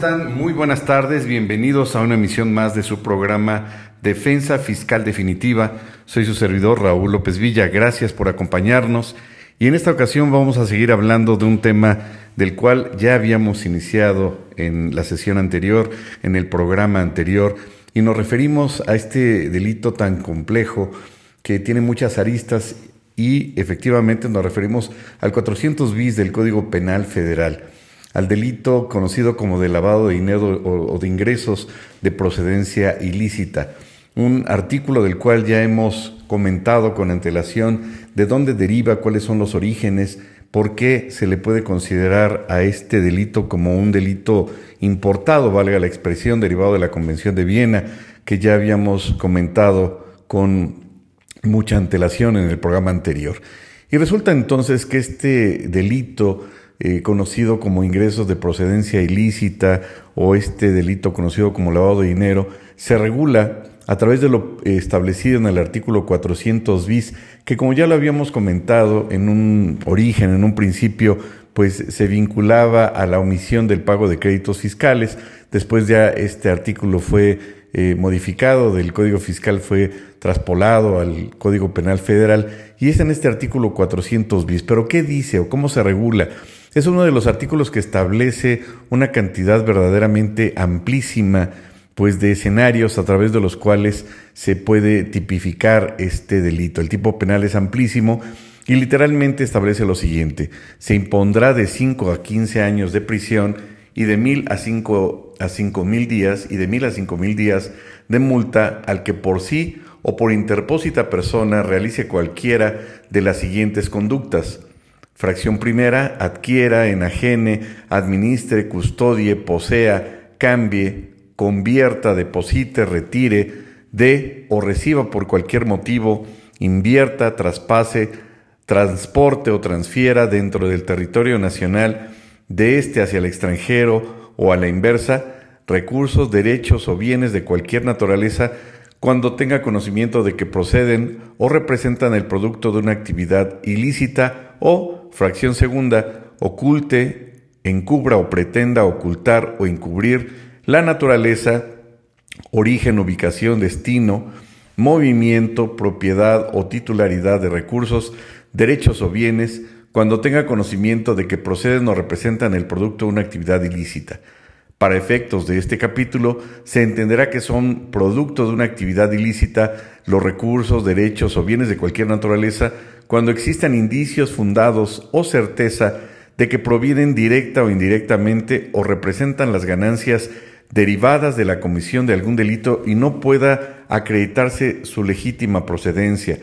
Muy buenas tardes, bienvenidos a una emisión más de su programa Defensa Fiscal Definitiva. Soy su servidor Raúl López Villa, gracias por acompañarnos. Y en esta ocasión vamos a seguir hablando de un tema del cual ya habíamos iniciado en la sesión anterior, en el programa anterior, y nos referimos a este delito tan complejo que tiene muchas aristas y efectivamente nos referimos al 400 bis del Código Penal Federal al delito conocido como de lavado de dinero o, de ingresos de procedencia ilícita, un artículo del cual ya hemos comentado con antelación de dónde deriva, cuáles son los orígenes, por qué se le puede considerar a este delito como un delito importado, valga la expresión, derivado de la Convención de Viena, que ya habíamos comentado con mucha antelación en el programa anterior. Y resulta entonces que este delito eh, conocido como ingresos de procedencia ilícita o este delito conocido como lavado de dinero, se regula a través de lo establecido en el artículo 400 bis, que como ya lo habíamos comentado en un origen, en un principio, pues se vinculaba a la omisión del pago de créditos fiscales. Después ya este artículo fue eh, modificado del Código Fiscal, fue traspolado al Código Penal Federal y es en este artículo 400 bis. Pero ¿qué dice o cómo se regula? Es uno de los artículos que establece una cantidad verdaderamente amplísima pues de escenarios a través de los cuales se puede tipificar este delito. El tipo penal es amplísimo y literalmente establece lo siguiente: se impondrá de 5 a 15 años de prisión y de mil a 5 a cinco mil días y de mil a cinco mil días de multa al que por sí o por interpósita persona realice cualquiera de las siguientes conductas Fracción primera, adquiera, enajene, administre, custodie, posea, cambie, convierta, deposite, retire, dé o reciba por cualquier motivo, invierta, traspase, transporte o transfiera dentro del territorio nacional de este hacia el extranjero o a la inversa, recursos, derechos o bienes de cualquier naturaleza cuando tenga conocimiento de que proceden o representan el producto de una actividad ilícita o fracción segunda, oculte, encubra o pretenda ocultar o encubrir la naturaleza, origen, ubicación, destino, movimiento, propiedad o titularidad de recursos, derechos o bienes, cuando tenga conocimiento de que proceden o representan el producto de una actividad ilícita. Para efectos de este capítulo, se entenderá que son producto de una actividad ilícita los recursos, derechos o bienes de cualquier naturaleza cuando existan indicios fundados o certeza de que provienen directa o indirectamente o representan las ganancias derivadas de la comisión de algún delito y no pueda acreditarse su legítima procedencia.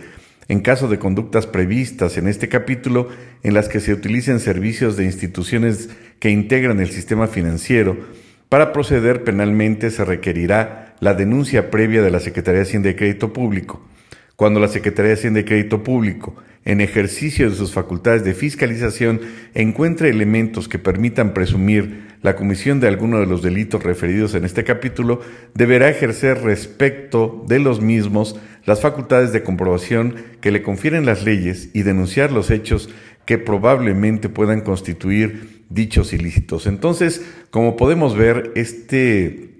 En caso de conductas previstas en este capítulo en las que se utilicen servicios de instituciones que integran el sistema financiero, para proceder penalmente se requerirá la denuncia previa de la Secretaría de Hacienda Crédito Público. Cuando la Secretaría de Hacienda Crédito Público en ejercicio de sus facultades de fiscalización, encuentre elementos que permitan presumir la comisión de alguno de los delitos referidos en este capítulo, deberá ejercer respecto de los mismos las facultades de comprobación que le confieren las leyes y denunciar los hechos que probablemente puedan constituir dichos ilícitos. Entonces, como podemos ver, este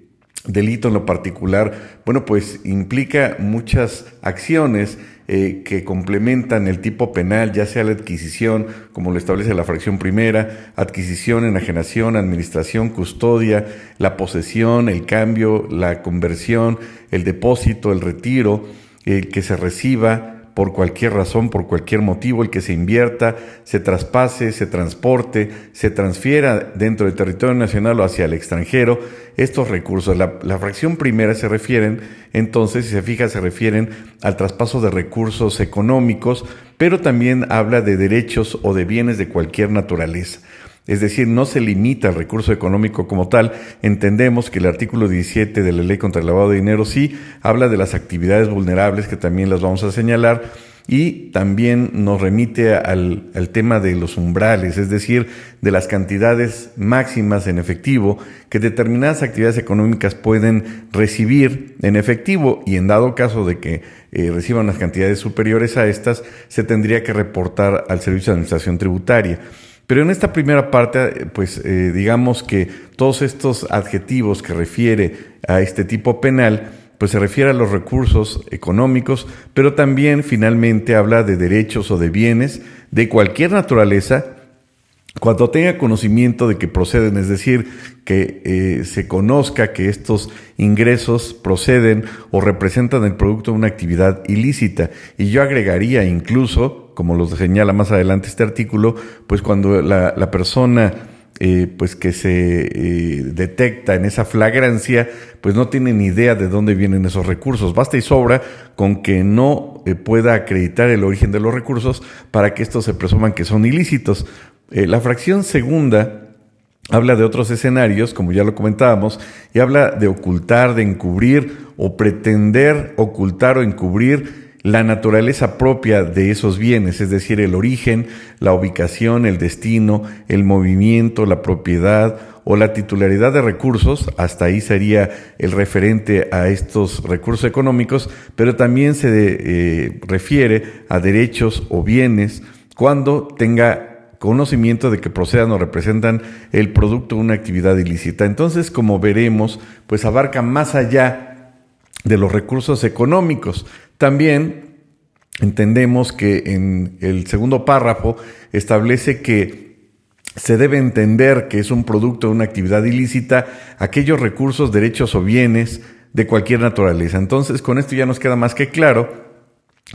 delito en lo particular, bueno, pues implica muchas acciones eh, que complementan el tipo penal, ya sea la adquisición, como lo establece la fracción primera, adquisición, enajenación, administración, custodia, la posesión, el cambio, la conversión, el depósito, el retiro, el que se reciba, por cualquier razón, por cualquier motivo, el que se invierta, se traspase, se transporte, se transfiera dentro del territorio nacional o hacia el extranjero, estos recursos. La, fracción primera se refieren, entonces, si se fija, se refieren al traspaso de recursos económicos, pero también habla de derechos o de bienes de cualquier naturaleza. Es decir, no se limita al recurso económico como tal. Entendemos que el artículo 17 de la ley contra el lavado de dinero sí habla de las actividades vulnerables, que también las vamos a señalar, y también nos remite al, tema de los umbrales, es decir, de las cantidades máximas en efectivo que determinadas actividades económicas pueden recibir en efectivo y en dado caso de que eh, reciban las cantidades superiores a estas, se tendría que reportar al Servicio de Administración Tributaria. Pero en esta primera parte, pues eh, digamos que todos estos adjetivos que refiere a este tipo penal, pues se refiere a los recursos económicos, pero también finalmente habla de derechos o de bienes de cualquier naturaleza cuando tenga conocimiento de que proceden, es decir, que eh, se conozca que estos ingresos proceden o representan el producto de una actividad ilícita. Y yo agregaría incluso, como lo señala más adelante este artículo, pues cuando la, persona eh, pues que se eh, detecta en esa flagrancia, pues no tiene ni idea de dónde vienen esos recursos. Basta y sobra con que no pueda acreditar el origen de los recursos para que estos se presuman que son ilícitos. Eh, la fracción segunda habla de otros escenarios, como ya lo comentábamos, y habla de ocultar, de encubrir o pretender ocultar o encubrir la naturaleza propia de esos bienes, es decir, el origen, la ubicación, el destino, el movimiento, la propiedad o la titularidad de recursos, hasta ahí sería el referente a estos recursos económicos, pero también se eh, refiere a derechos o bienes cuando tenga conocimiento de que procedan o representan el producto de una actividad ilícita. Entonces, como veremos, pues abarca más allá de los recursos económicos. También entendemos que en el segundo párrafo establece que se debe entender que es un producto de una actividad ilícita aquellos recursos, derechos o bienes de cualquier naturaleza. Entonces, con esto ya nos queda más que claro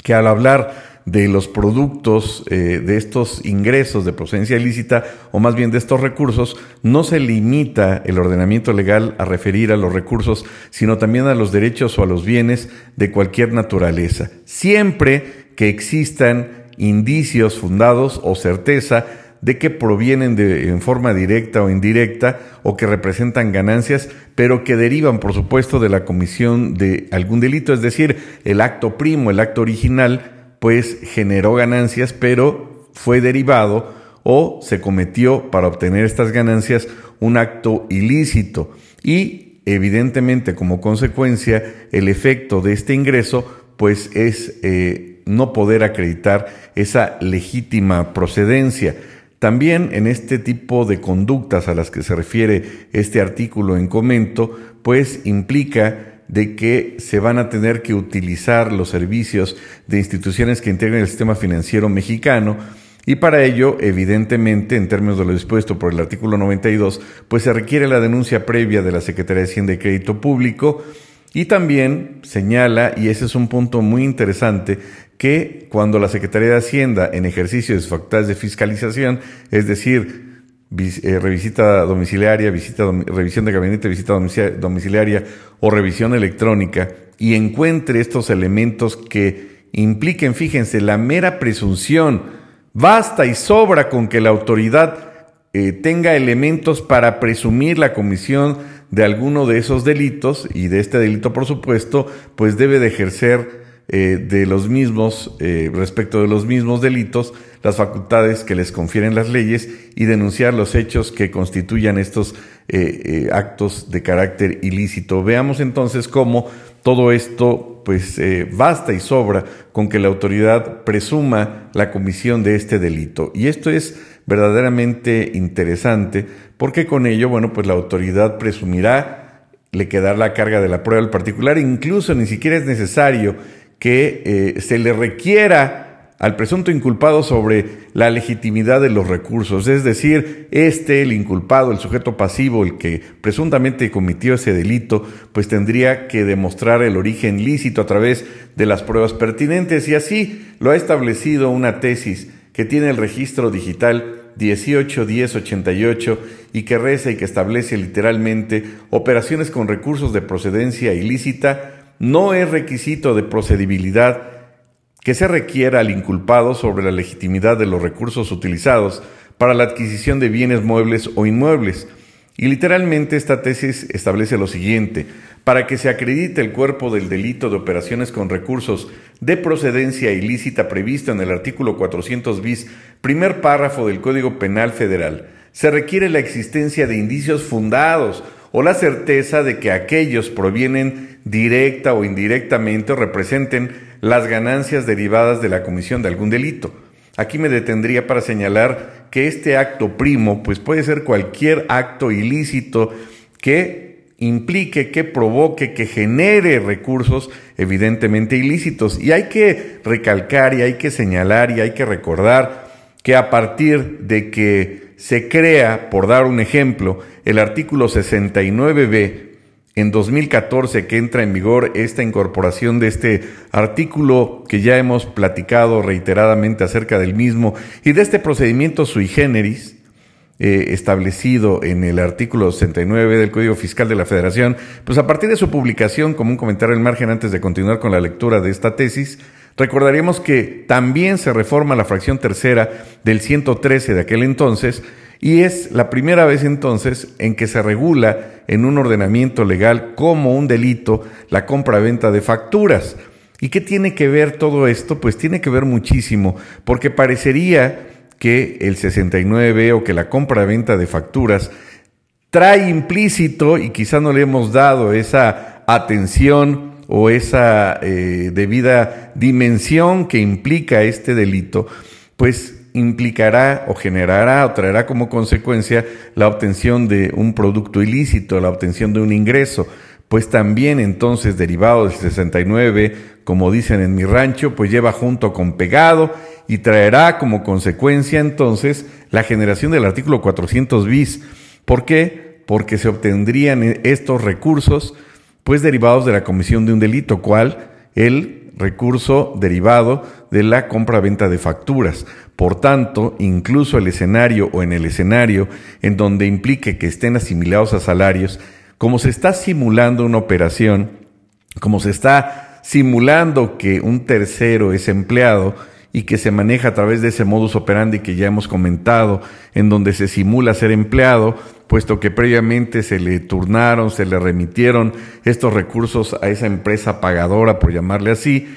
que al hablar de los productos, eh, de estos ingresos de procedencia ilícita, o más bien de estos recursos, no se limita el ordenamiento legal a referir a los recursos, sino también a los derechos o a los bienes de cualquier naturaleza, siempre que existan indicios fundados o certeza de que provienen de, en forma directa o indirecta o que representan ganancias, pero que derivan, por supuesto, de la comisión de algún delito, es decir, el acto primo, el acto original, pues generó ganancias, pero fue derivado o se cometió para obtener estas ganancias un acto ilícito y evidentemente como consecuencia el efecto de este ingreso pues es eh, no poder acreditar esa legítima procedencia. También en este tipo de conductas a las que se refiere este artículo en comento, pues implica de que se van a tener que utilizar los servicios de instituciones que integran el sistema financiero mexicano. Y para ello, evidentemente, en términos de lo dispuesto por el artículo 92, pues se requiere la denuncia previa de la Secretaría de Hacienda y Crédito Público. Y también señala, y ese es un punto muy interesante, que cuando la Secretaría de Hacienda, en ejercicio de sus facultades de fiscalización, es decir, eh, revisita domiciliaria, visita, revisión de gabinete, visita domiciliaria o revisión electrónica y encuentre estos elementos que impliquen, fíjense, la mera presunción, basta y sobra con que la autoridad eh, tenga elementos para presumir la comisión de alguno de esos delitos y de este delito, por supuesto, pues debe de ejercer eh, de los mismos, eh, respecto de los mismos delitos, las facultades que les confieren las leyes y denunciar los hechos que constituyan estos eh, actos de carácter ilícito. Veamos entonces cómo todo esto pues basta y sobra con que la autoridad presuma la comisión de este delito. Y esto es verdaderamente interesante porque con ello, bueno, pues la autoridad presumirá le quedará la carga de la prueba al particular, incluso ni siquiera es necesario que eh, se le requiera al presunto inculpado sobre la legitimidad de los recursos, es decir, este, el inculpado, el sujeto pasivo, el que presuntamente cometió ese delito, pues tendría que demostrar el origen lícito a través de las pruebas pertinentes. Y así lo ha establecido una tesis que tiene el registro digital 181088 y que reza y que establece literalmente operaciones con recursos de procedencia ilícita no es requisito de procedibilidad que se requiera al inculpado sobre la legitimidad de los recursos utilizados para la adquisición de bienes muebles o inmuebles. Y literalmente esta tesis establece lo siguiente, para que se acredite el cuerpo del delito de operaciones con recursos de procedencia ilícita previsto en el artículo 400 bis, primer párrafo del Código Penal Federal, se requiere la existencia de indicios fundados o la certeza de que aquellos provienen directa o indirectamente representen las ganancias derivadas de la comisión de algún delito. Aquí me detendría para señalar que este acto primo pues puede ser cualquier acto ilícito que implique, que provoque, que genere recursos evidentemente ilícitos. Y hay que recalcar y hay que señalar y hay que recordar que a partir de que se crea, por dar un ejemplo, el artículo 69b en 2014 que entra en vigor esta incorporación de este artículo que ya hemos platicado reiteradamente acerca del mismo y de este procedimiento sui generis eh, establecido en el artículo 69 del Código Fiscal de la Federación, pues a partir de su publicación, como un comentario en margen antes de continuar con la lectura de esta tesis, recordaríamos que también se reforma la fracción tercera del 113 de aquel entonces, y es la primera vez entonces en que se regula en un ordenamiento legal como un delito la compra-venta de facturas. ¿Y qué tiene que ver todo esto? Pues tiene que ver muchísimo, porque parecería que el 69 o que la compra-venta de facturas trae implícito, y quizá no le hemos dado esa atención o esa eh, debida dimensión que implica este delito, pues implicará o generará o traerá como consecuencia la obtención de un producto ilícito, la obtención de un ingreso, pues también entonces derivado del 69, como dicen en mi rancho, pues lleva junto con pegado y traerá como consecuencia entonces la generación del artículo 400 bis. ¿Por qué? Porque se obtendrían estos recursos pues derivados de la comisión de un delito, cual el recurso derivado de la compra-venta de facturas. Por tanto, incluso el escenario o en el escenario en donde implique que estén asimilados a salarios, como se está simulando una operación, como se está simulando que un tercero es empleado y que se maneja a través de ese modus operandi que ya hemos comentado, en donde se simula ser empleado, puesto que previamente se le turnaron, se le remitieron estos recursos a esa empresa pagadora, por llamarle así,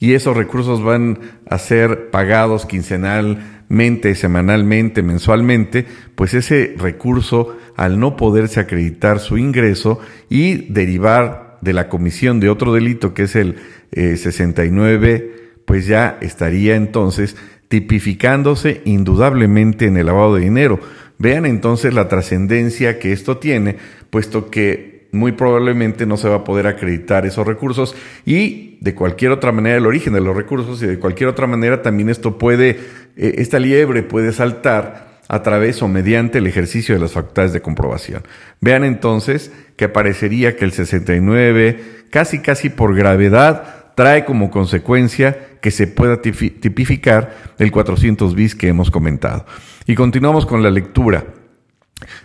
y esos recursos van a ser pagados quincenalmente, semanalmente, mensualmente, pues ese recurso, al no poderse acreditar su ingreso y derivar de la comisión de otro delito, que es el 69, eh, pues ya estaría entonces tipificándose indudablemente en el lavado de dinero. Vean entonces la trascendencia que esto tiene, puesto que muy probablemente no se va a poder acreditar esos recursos y de cualquier otra manera el origen de los recursos y de cualquier otra manera también esto puede, eh, esta liebre puede saltar a través o mediante el ejercicio de las facultades de comprobación. Vean entonces que parecería que el 69, casi casi por gravedad, trae como consecuencia que se pueda tipificar el 400 bis que hemos comentado. Y continuamos con la lectura.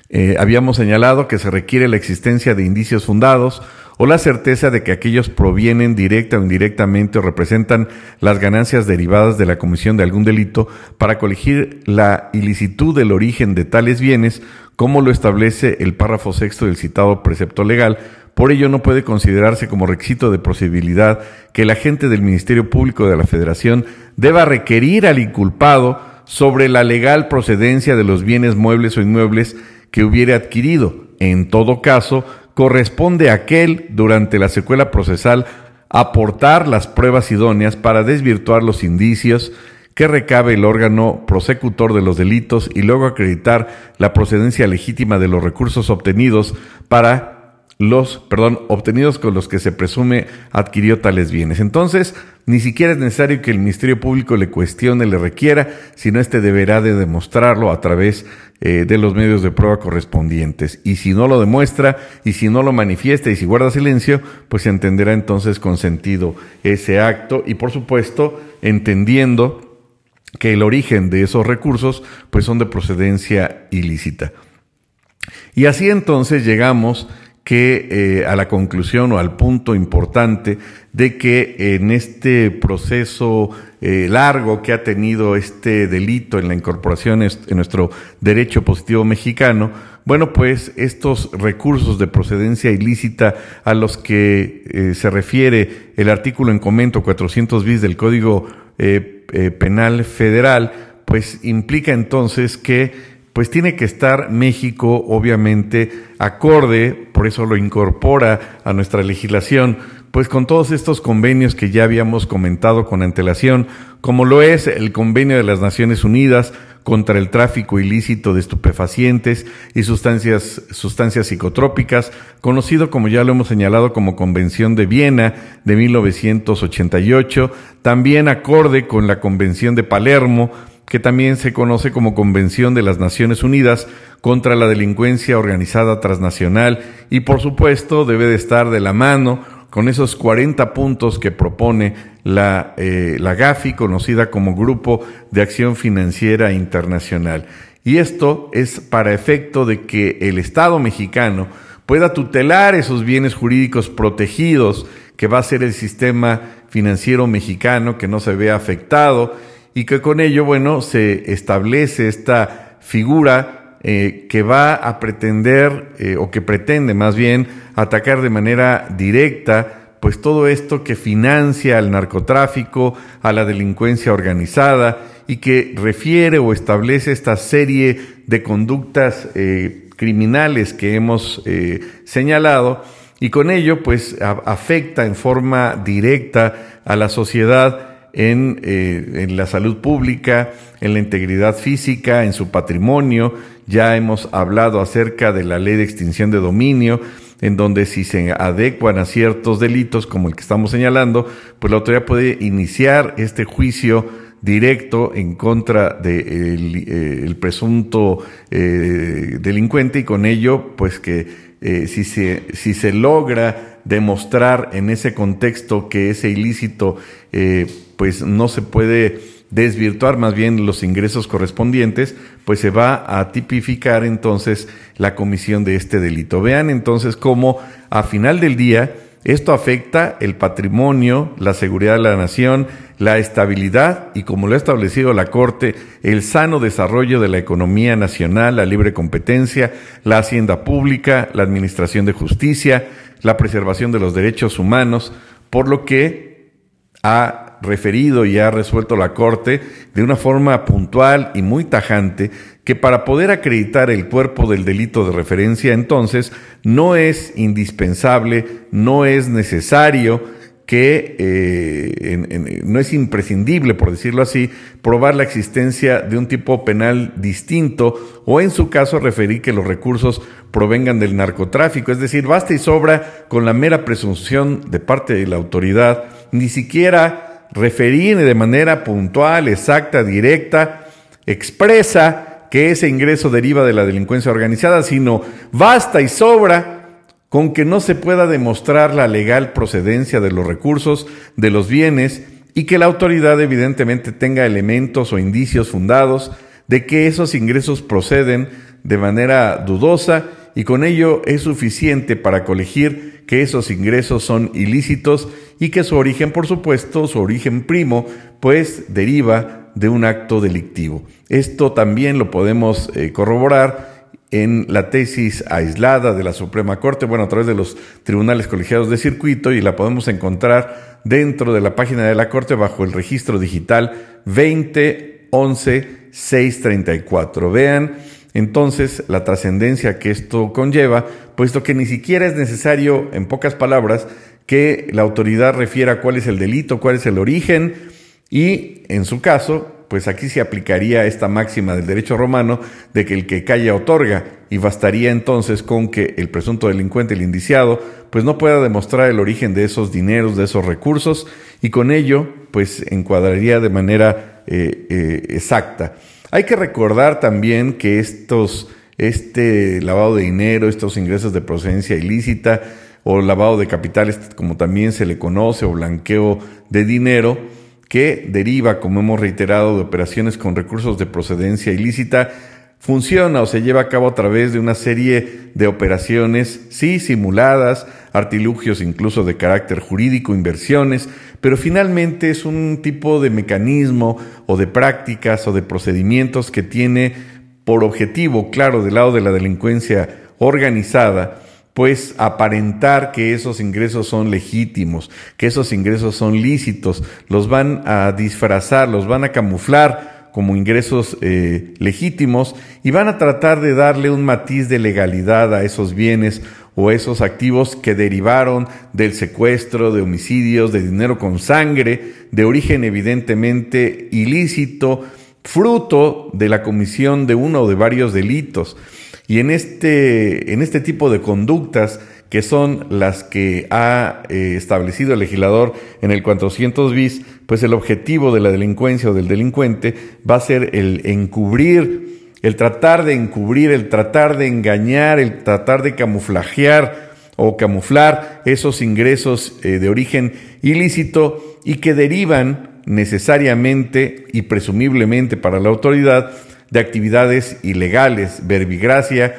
Eh, habíamos señalado que se requiere la existencia de indicios fundados o la certeza de que aquellos provienen directa o indirectamente o representan las ganancias derivadas de la comisión de algún delito para colegir la ilicitud del origen de tales bienes, como lo establece el párrafo sexto del citado precepto legal. Por ello no puede considerarse como requisito de posibilidad que el agente del Ministerio Público de la Federación deba requerir al inculpado sobre la legal procedencia de los bienes muebles o inmuebles que hubiere adquirido. En todo caso, corresponde a aquel, durante la secuela procesal, aportar las pruebas idóneas para desvirtuar los indicios que recabe el órgano prosecutor de los delitos y luego acreditar la procedencia legítima de los recursos obtenidos para los, perdón, obtenidos con los que se presume adquirió tales bienes. Entonces, ni siquiera es necesario que el Ministerio Público le cuestione, le requiera, sino este deberá de demostrarlo a través eh, de los medios de prueba correspondientes. Y si no lo demuestra, y si no lo manifiesta, y si guarda silencio, pues se entenderá entonces con sentido ese acto y, por supuesto, entendiendo que el origen de esos recursos, pues son de procedencia ilícita. Y así entonces llegamos que eh, a la conclusión o al punto importante de que en este proceso eh, largo que ha tenido este delito en la incorporación en nuestro derecho positivo mexicano, bueno, pues estos recursos de procedencia ilícita a los que eh, se refiere el artículo en comento 400 bis del Código Penal Federal, pues implica entonces que pues tiene que estar México obviamente acorde, por eso lo incorpora a nuestra legislación, pues con todos estos convenios que ya habíamos comentado con antelación, como lo es el convenio de las Naciones Unidas contra el tráfico ilícito de estupefacientes y sustancias, sustancias psicotrópicas, conocido como ya lo hemos señalado como Convención de Viena de 1988, también acorde con la Convención de Palermo, que también se conoce como Convención de las Naciones Unidas contra la Delincuencia Organizada Transnacional y por supuesto debe de estar de la mano con esos 40 puntos que propone la, eh, la GAFI, conocida como Grupo de Acción Financiera Internacional. Y esto es para efecto de que el Estado mexicano pueda tutelar esos bienes jurídicos protegidos que va a ser el sistema financiero mexicano, que no se vea afectado y que con ello, bueno, se establece esta figura eh, que va a pretender, eh, o que pretende más bien, atacar de manera directa pues todo esto que financia al narcotráfico, a la delincuencia organizada y que refiere o establece esta serie de conductas eh, criminales que hemos señalado y con ello pues afecta en forma directa a la sociedad en, eh, en, la salud pública, en la integridad física, en su patrimonio. Ya hemos hablado acerca de la ley de extinción de dominio en donde si se adecuan a ciertos delitos como el que estamos señalando, pues la autoridad puede iniciar este juicio directo en contra del de el, presunto eh, delincuente y con ello, pues que eh, si, se, si se logra demostrar en ese contexto que ese ilícito, eh, pues no se puede desvirtuar más bien los ingresos correspondientes, pues se va a tipificar entonces la comisión de este delito. Vean entonces cómo a final del día esto afecta el patrimonio, la seguridad de la nación, la estabilidad y, como lo ha establecido la Corte, el sano desarrollo de la economía nacional, la libre competencia, la hacienda pública, la administración de justicia, la preservación de los derechos humanos, por lo que ha referido y ha resuelto la Corte de una forma puntual y muy tajante que para poder acreditar el cuerpo del delito de referencia entonces no es indispensable, no es necesario que eh, no es imprescindible, por decirlo así, probar la existencia de un tipo penal distinto o en su caso referir que los recursos provengan del narcotráfico. Es decir, basta y sobra con la mera presunción de parte de la autoridad, ni siquiera referir de manera puntual, exacta, directa, expresa que ese ingreso deriva de la delincuencia organizada, sino basta y sobra con que no se pueda demostrar la legal procedencia de los recursos, de los bienes, y que la autoridad evidentemente tenga elementos o indicios fundados de que esos ingresos proceden de manera dudosa y con ello es suficiente para colegir que esos ingresos son ilícitos y que su origen, por supuesto, su origen primo, pues deriva de un acto delictivo. Esto también lo podemos eh, corroborar en la tesis aislada de la Suprema Corte, bueno, a través de los tribunales colegiados de circuito y la podemos encontrar dentro de la página de la Corte bajo el registro digital 2011 634. Vean entonces la trascendencia que esto conlleva, puesto que ni siquiera es necesario, en pocas palabras, que la autoridad refiera cuál es el delito, cuál es el origen, y en su caso, pues aquí se aplicaría esta máxima del derecho romano de que el que calla otorga, y bastaría entonces con que el presunto delincuente, el indiciado, pues no pueda demostrar el origen de esos dineros, de esos recursos, y con ello, pues encuadraría de manera eh, eh, exacta. Hay que recordar también que estos, este lavado de dinero, estos ingresos de procedencia ilícita o lavado de capitales, como también se le conoce, o blanqueo de dinero, que deriva, como hemos reiterado, de operaciones con recursos de procedencia ilícita, funciona o se lleva a cabo a través de una serie de operaciones, sí, simuladas, artilugios incluso de carácter jurídico, inversiones, pero finalmente es un tipo de mecanismo o de prácticas o de procedimientos que tiene por objetivo, claro, del lado de la delincuencia organizada, pues aparentar que esos ingresos son legítimos, que esos ingresos son lícitos, los van a disfrazar, los van a camuflar como ingresos eh, legítimos y van a tratar de darle un matiz de legalidad a esos bienes o esos activos que derivaron del secuestro, de homicidios, de dinero con sangre, de origen evidentemente ilícito fruto de la comisión de uno o de varios delitos. Y en este, en este tipo de conductas, que son las que ha eh, establecido el legislador en el 400 bis, pues el objetivo de la delincuencia o del delincuente va a ser el encubrir, el tratar de encubrir, el tratar de engañar, el tratar de camuflajear o camuflar esos ingresos eh, de origen ilícito y que derivan necesariamente y presumiblemente para la autoridad de actividades ilegales, verbigracia,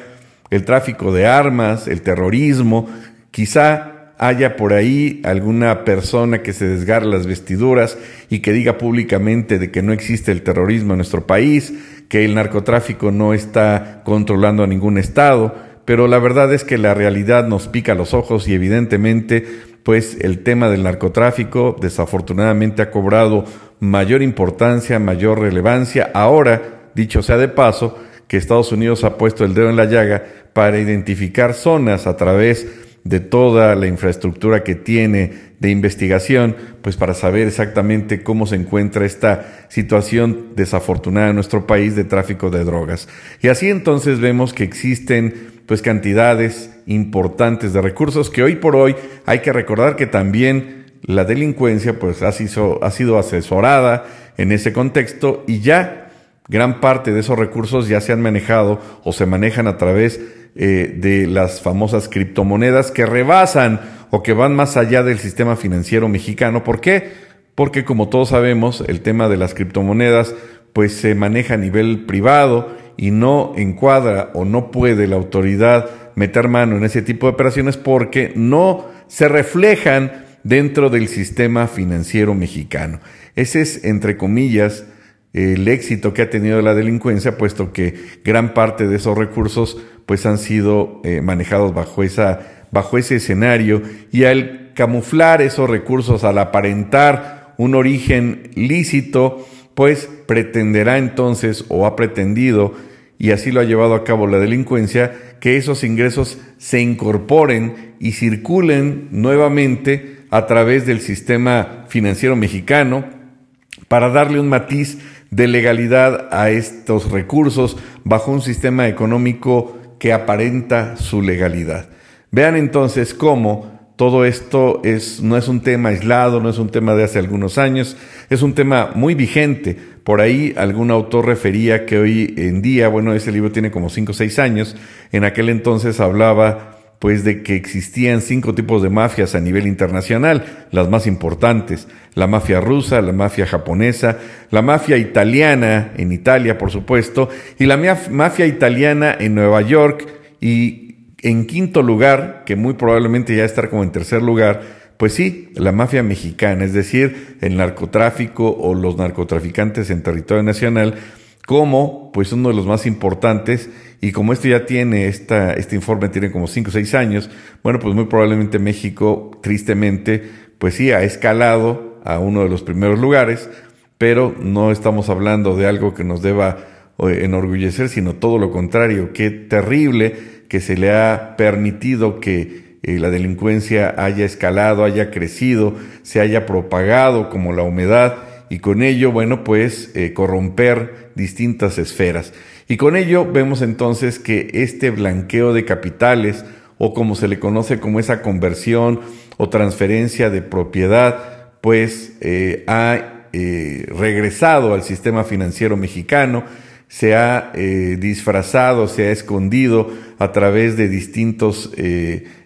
el tráfico de armas, el terrorismo, quizá haya por ahí alguna persona que se desgarre las vestiduras y que diga públicamente de que no existe el terrorismo en nuestro país, que el narcotráfico no está controlando a ningún estado, pero la verdad es que la realidad nos pica los ojos y evidentemente pues el tema del narcotráfico desafortunadamente ha cobrado mayor importancia, mayor relevancia. Ahora, dicho sea de paso, que Estados Unidos ha puesto el dedo en la llaga para identificar zonas a través de toda la infraestructura que tiene de investigación, pues para saber exactamente cómo se encuentra esta situación desafortunada en nuestro país de tráfico de drogas. Y así entonces vemos que existen pues cantidades importantes de recursos que hoy por hoy hay que recordar que también la delincuencia pues ha sido, ha sido asesorada en ese contexto y ya gran parte de esos recursos ya se han manejado o se manejan a través eh, de las famosas criptomonedas que rebasan o que van más allá del sistema financiero mexicano. ¿Por qué? Porque como todos sabemos, el tema de las criptomonedas pues se maneja a nivel privado y no encuadra o no puede la autoridad meter mano en ese tipo de operaciones porque no se reflejan dentro del sistema financiero mexicano. Ese es, entre comillas, el éxito que ha tenido la delincuencia, puesto que gran parte de esos recursos pues han sido eh, manejados bajo, esa, bajo ese escenario. Y al camuflar esos recursos, al aparentar un origen lícito, pues pretenderá entonces o ha pretendido, y así lo ha llevado a cabo la delincuencia, que esos ingresos se incorporen y circulen nuevamente a través del sistema financiero mexicano para darle un matiz de legalidad a estos recursos bajo un sistema económico que aparenta su legalidad. Vean entonces cómo todo esto es, no es un tema aislado, no es un tema de hace algunos años, es un tema muy vigente. Por ahí algún autor refería que hoy en día, bueno, ese libro tiene como 5 o 6 años, en aquel entonces hablaba pues de que existían cinco tipos de mafias a nivel internacional, las más importantes, la mafia rusa, la mafia japonesa, la mafia italiana en Italia, por supuesto, y la mafia italiana en Nueva York, y en quinto lugar, que muy probablemente ya estar como en tercer lugar, pues sí, la mafia mexicana, es decir, el narcotráfico o los narcotraficantes en territorio nacional, como pues uno de los más importantes y como esto ya tiene, esta, este informe tiene como 5 o 6 años, bueno, pues muy probablemente México, tristemente, pues sí, ha escalado a uno de los primeros lugares, pero no estamos hablando de algo que nos deba eh, enorgullecer, sino todo lo contrario, qué terrible que se le ha permitido que eh, la delincuencia haya escalado, haya crecido, se haya propagado como la humedad y con ello, bueno, pues eh, corromper distintas esferas. Y con ello vemos entonces que este blanqueo de capitales, o como se le conoce como esa conversión o transferencia de propiedad, pues eh, ha eh, regresado al sistema financiero mexicano, se ha disfrazado, se ha escondido a través de distintos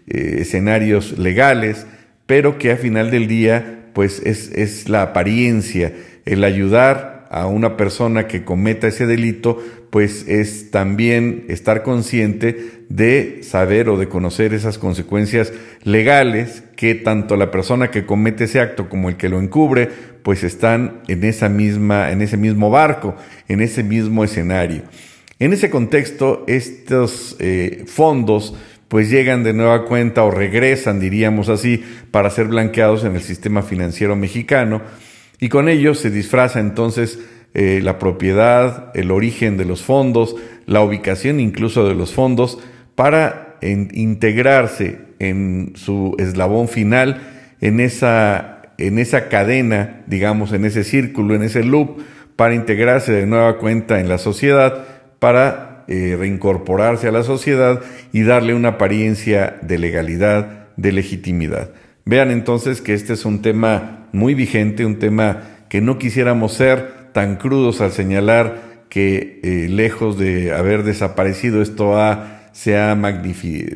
escenarios legales, pero que a final del día pues es, es la apariencia, el ayudar a una persona que cometa ese delito, pues es también estar consciente de saber o de conocer esas consecuencias legales que tanto la persona que comete ese acto como el que lo encubre, pues están en esa misma, en ese mismo barco, en ese mismo escenario. En ese contexto, estos eh, fondos pues llegan de nueva cuenta o regresan, diríamos así, para ser blanqueados en el sistema financiero mexicano. Y con ello se disfraza entonces eh, la propiedad, el origen de los fondos, la ubicación incluso de los fondos para integrarse en su eslabón final, en esa, en esa cadena, digamos, en ese círculo, en ese loop, para integrarse de nueva cuenta en la sociedad, para eh, reincorporarse a la sociedad y darle una apariencia de legalidad, de legitimidad. Vean entonces que este es un tema muy vigente, un tema que no quisiéramos ser tan crudos al señalar que eh, lejos de haber desaparecido esto ha, se, ha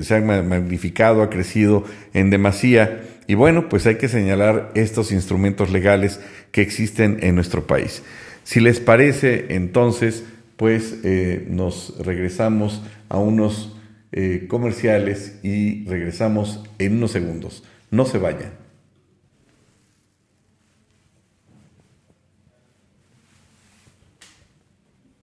se ha magnificado, ha crecido en demasía. Y bueno, pues hay que señalar estos instrumentos legales que existen en nuestro país. Si les parece, entonces, pues eh, nos regresamos a unos eh, comerciales y regresamos en unos segundos. No se vayan.